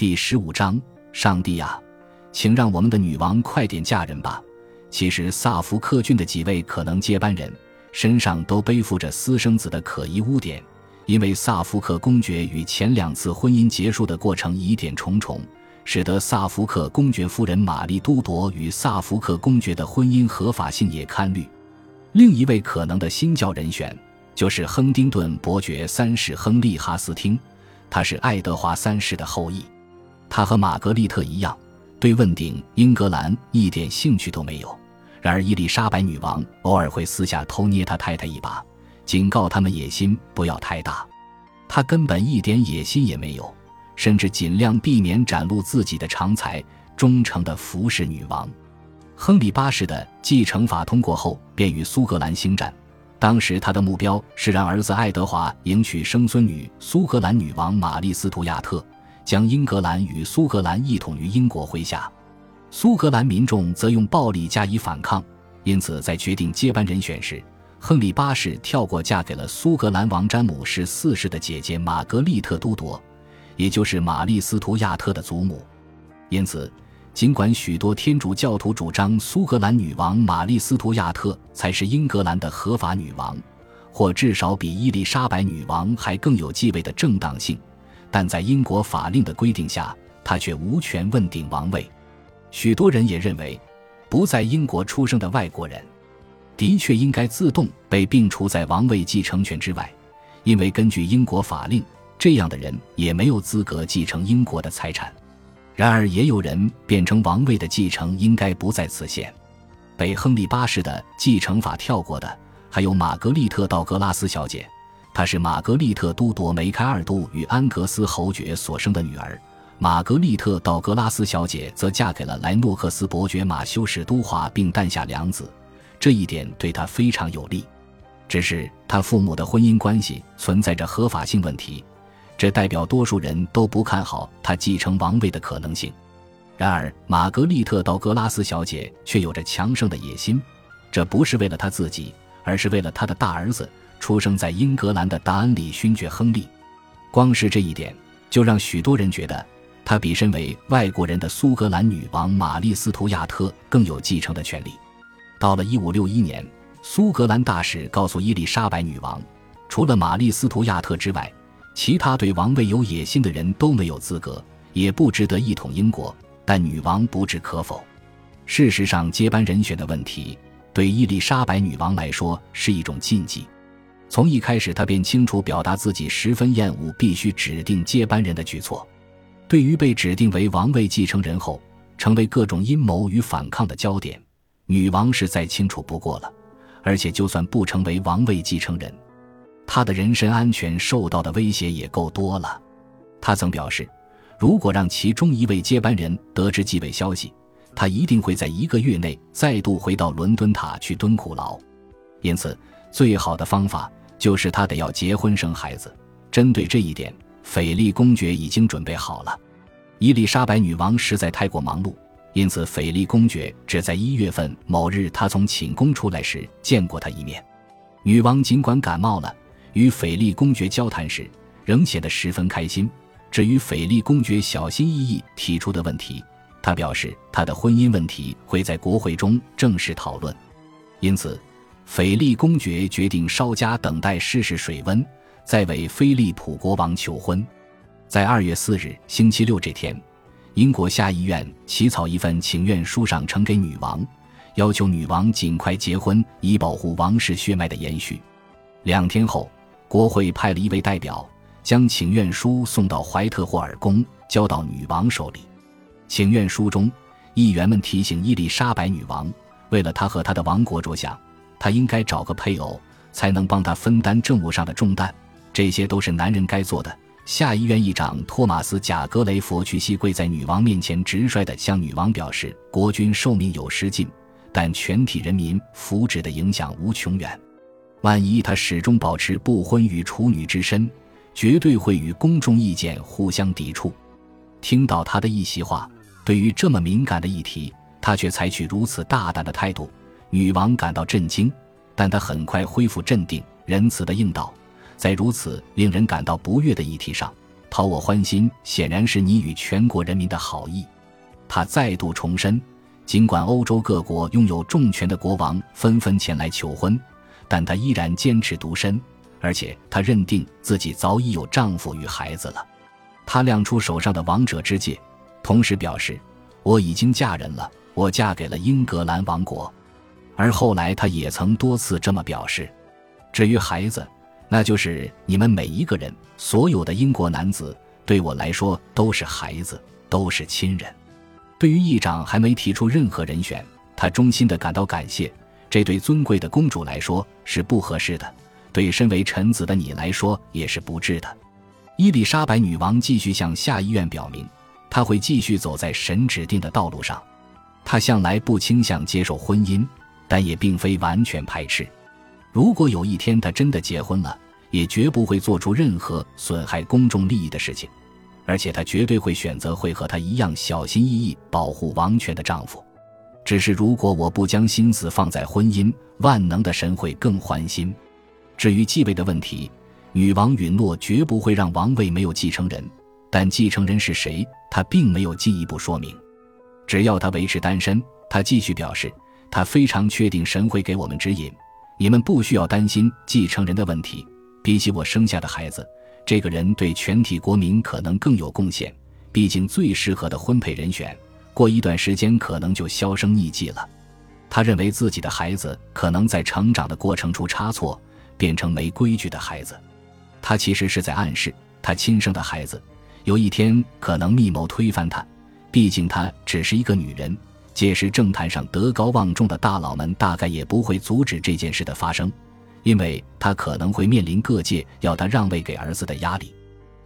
第十五章，上帝啊，请让我们的女王快点嫁人吧。其实萨福克郡的几位可能接班人身上都背负着私生子的可疑污点，因为萨福克公爵与前两次婚姻结束的过程疑点重重，使得萨福克公爵夫人玛丽都铎与萨福克公爵的婚姻合法性也堪虑。另一位可能的新教人选就是亨丁顿伯爵三世亨利哈斯汀，他是爱德华三世的后裔。他和玛格丽特一样，对问鼎英格兰一点兴趣都没有。然而伊丽莎白女王偶尔会私下偷捏他太太一把，警告他们野心不要太大。他根本一点野心也没有，甚至尽量避免展露自己的长才，忠诚的服侍女王。亨利八世的继承法通过后，便与苏格兰兴战。当时他的目标是让儿子爱德华迎娶生孙女苏格兰女王玛丽斯图亚特。将英格兰与苏格兰一统于英国麾下，苏格兰民众则用暴力加以反抗。因此，在决定接班人选时，亨利八世跳过嫁给了苏格兰王詹姆士四世的姐姐玛格丽特都铎，也就是玛丽斯图亚特的祖母。因此，尽管许多天主教徒主张苏格兰女王玛丽斯图亚特才是英格兰的合法女王，或至少比伊丽莎白女王还更有继位的正当性。但在英国法令的规定下，他却无权问鼎王位。许多人也认为，不在英国出生的外国人，的确应该自动被并除在王位继承权之外，因为根据英国法令，这样的人也没有资格继承英国的财产。然而，也有人辩称王位的继承应该不在此限。被亨利八世的继承法跳过的，还有玛格丽特·道格拉斯小姐。她是玛格丽特·都铎梅开二度与安格斯侯爵所生的女儿，玛格丽特·道格拉斯小姐则嫁给了莱诺克斯伯爵马修士都华，并诞下两子，这一点对她非常有利。只是她父母的婚姻关系存在着合法性问题，这代表多数人都不看好她继承王位的可能性。然而，玛格丽特·道格拉斯小姐却有着强盛的野心，这不是为了她自己，而是为了她的大儿子。出生在英格兰的达恩里勋爵亨利，光是这一点就让许多人觉得他比身为外国人的苏格兰女王玛丽斯图亚特更有继承的权利。到了1561年，苏格兰大使告诉伊丽莎白女王，除了玛丽斯图亚特之外，其他对王位有野心的人都没有资格，也不值得一统英国。但女王不置可否。事实上，接班人选的问题对伊丽莎白女王来说是一种禁忌。从一开始，他便清楚表达自己十分厌恶必须指定接班人的举措。对于被指定为王位继承人后成为各种阴谋与反抗的焦点，女王是再清楚不过了。而且，就算不成为王位继承人，她的人身安全受到的威胁也够多了。她曾表示，如果让其中一位接班人得知继位消息，他一定会在一个月内再度回到伦敦塔去蹲苦牢。因此，最好的方法。就是他得要结婚生孩子。针对这一点，斐利公爵已经准备好了。伊丽莎白女王实在太过忙碌，因此斐利公爵只在一月份某日他从寝宫出来时见过她一面。女王尽管感冒了，与斐利公爵交谈时仍显得十分开心。至于斐利公爵小心翼翼提出的问题，他表示他的婚姻问题会在国会中正式讨论，因此。斐利公爵决定稍加等待，试试水温，再为菲利普国王求婚。在二月四日星期六这天，英国下议院起草一份请愿书，上呈给女王，要求女王尽快结婚，以保护王室血脉的延续。两天后，国会派了一位代表，将请愿书送到怀特霍尔宫，交到女王手里。请愿书中，议员们提醒伊丽莎白女王，为了她和她的王国着想。他应该找个配偶，才能帮他分担政务上的重担。这些都是男人该做的。下议院议长托马斯·贾格雷佛屈膝跪在女王面前，直率地向女王表示：“国君寿命有时尽，但全体人民福祉的影响无穷远。万一他始终保持不婚与处女之身，绝对会与公众意见互相抵触。”听到他的一席话，对于这么敏感的议题，他却采取如此大胆的态度。女王感到震惊，但她很快恢复镇定，仁慈地应道：“在如此令人感到不悦的议题上，讨我欢心，显然是你与全国人民的好意。他再度重申，尽管欧洲各国拥有重权的国王纷纷前来求婚，但他依然坚持独身，而且他认定自己早已有丈夫与孩子了。他亮出手上的王者之戒，同时表示我已经嫁人了，我嫁给了英格兰王国。而后来他也曾多次这么表示。至于孩子，那就是你们每一个人，所有的英国男子，对我来说都是孩子，都是亲人。对于议长还没提出任何人选，他衷心的感到感谢。这对尊贵的公主来说是不合适的，对身为臣子的你来说也是不智的。伊丽莎白女王继续向下议院表明，她会继续走在神指定的道路上。她向来不倾向接受婚姻，但也并非完全排斥。如果有一天她真的结婚了，也绝不会做出任何损害公众利益的事情。而且她绝对会选择会和她一样小心翼翼保护王权的丈夫。只是如果我不将心思放在婚姻，万能的神会更欢心。至于继位的问题，女王允诺绝不会让王位没有继承人，但继承人是谁，她并没有进一步说明。只要她维持单身，她继续表示，他非常确定神会给我们指引。你们不需要担心继承人的问题，比起我生下的孩子。这个人对全体国民可能更有贡献，毕竟最适合的婚配人选，过一段时间可能就销声匿迹了。他认为自己的孩子可能在成长的过程出差错，变成没规矩的孩子。他其实是在暗示，他亲生的孩子有一天可能密谋推翻他。毕竟他只是一个女人，届时政坛上德高望重的大佬们大概也不会阻止这件事的发生。因为他可能会面临各界要他让位给儿子的压力。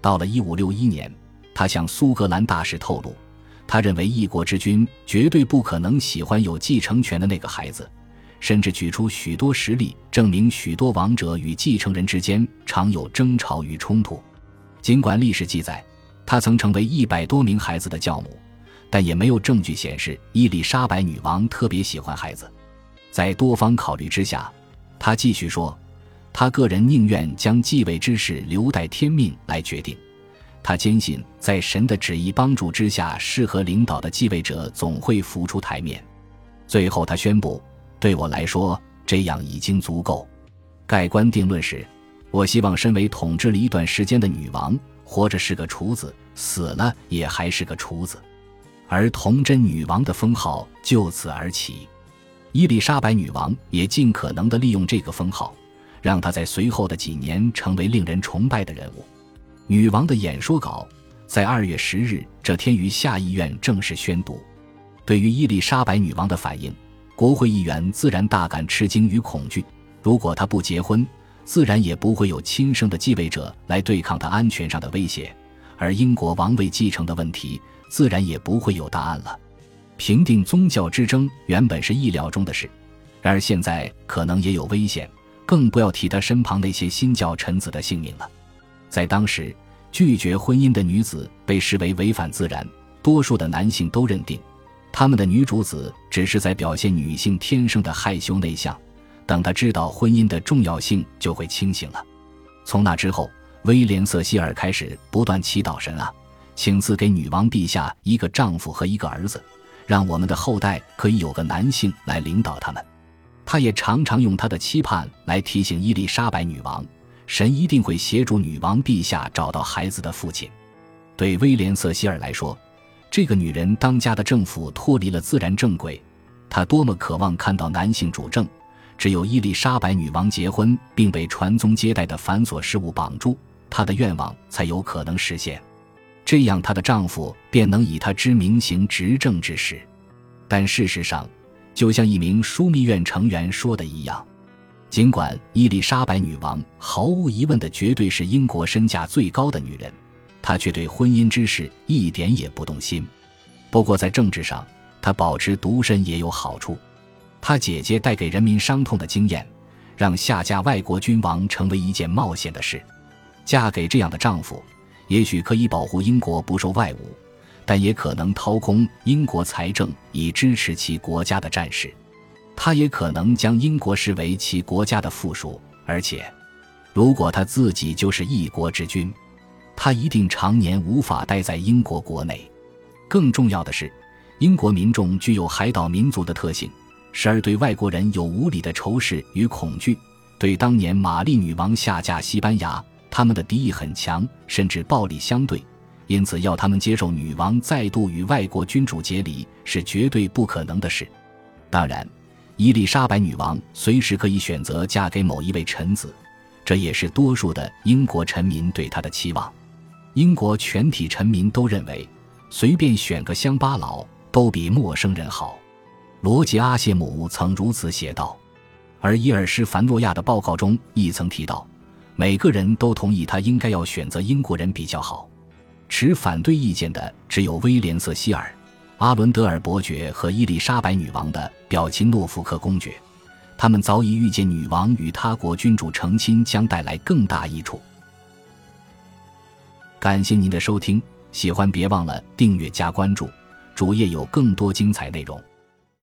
到了一五六一年，他向苏格兰大使透露，他认为一国之君绝对不可能喜欢有继承权的那个孩子，甚至举出许多实例证明许多王者与继承人之间常有争吵与冲突。尽管历史记载他曾成为一百多名孩子的教母，但也没有证据显示伊丽莎白女王特别喜欢孩子。在多方考虑之下。他继续说：“他个人宁愿将继位之事留待天命来决定。他坚信，在神的旨意帮助之下，适合领导的继位者总会浮出台面。”最后，他宣布：“对我来说，这样已经足够。盖棺定论时，我希望身为统治了一段时间的女王，活着是个厨子，死了也还是个厨子。”而童真女王的封号就此而起。伊丽莎白女王也尽可能地利用这个封号，让她在随后的几年成为令人崇拜的人物。女王的演说稿在二月十日这天于下议院正式宣读。对于伊丽莎白女王的反应，国会议员自然大感吃惊与恐惧。如果她不结婚，自然也不会有亲生的继位者来对抗她安全上的威胁，而英国王位继承的问题自然也不会有答案了。平定宗教之争原本是意料中的事，然而现在可能也有危险，更不要提他身旁那些新教臣子的性命了。在当时，拒绝婚姻的女子被视为违反自然，多数的男性都认定，他们的女主子只是在表现女性天生的害羞内向。等他知道婚姻的重要性，就会清醒了。从那之后，威廉·瑟希尔开始不断祈祷神啊，请赐给女王陛下一个丈夫和一个儿子。让我们的后代可以有个男性来领导他们。他也常常用他的期盼来提醒伊丽莎白女王，神一定会协助女王陛下找到孩子的父亲。对威廉·瑟希尔来说，这个女人当家的政府脱离了自然正轨。他多么渴望看到男性主政！只有伊丽莎白女王结婚并被传宗接代的繁琐事务绑住，她的愿望才有可能实现。这样，她的丈夫便能以她之名行执政之事。但事实上，就像一名枢密院成员说的一样，尽管伊丽莎白女王毫无疑问的绝对是英国身价最高的女人，她却对婚姻之事一点也不动心。不过，在政治上，她保持独身也有好处。她姐姐带给人民伤痛的经验，让下嫁外国君王成为一件冒险的事。嫁给这样的丈夫。也许可以保护英国不受外侮，但也可能掏空英国财政以支持其国家的战事。他也可能将英国视为其国家的附属，而且，如果他自己就是一国之君，他一定常年无法待在英国国内。更重要的是，英国民众具有海岛民族的特性，时而对外国人有无理的仇视与恐惧。对当年玛丽女王下嫁西班牙，他们的敌意很强，甚至暴力相对。因此，要他们接受女王再度与外国君主结礼是绝对不可能的事。当然，伊丽莎白女王随时可以选择嫁给某一位臣子，这也是多数的英国臣民对她的期望。英国全体臣民都认为，随便选个乡巴佬都比陌生人好。罗杰·阿谢姆曾如此写道。而伊尔施凡诺亚的报告中亦曾提到，每个人都同意他应该要选择英国人比较好。持反对意见的只有威廉·瑟希尔、阿伦德尔伯爵和伊丽莎白女王的表亲诺福克公爵。他们早已预见女王与他国君主成亲将带来更大益处。感谢您的收听，喜欢别忘了订阅加关注，主页有更多精彩内容。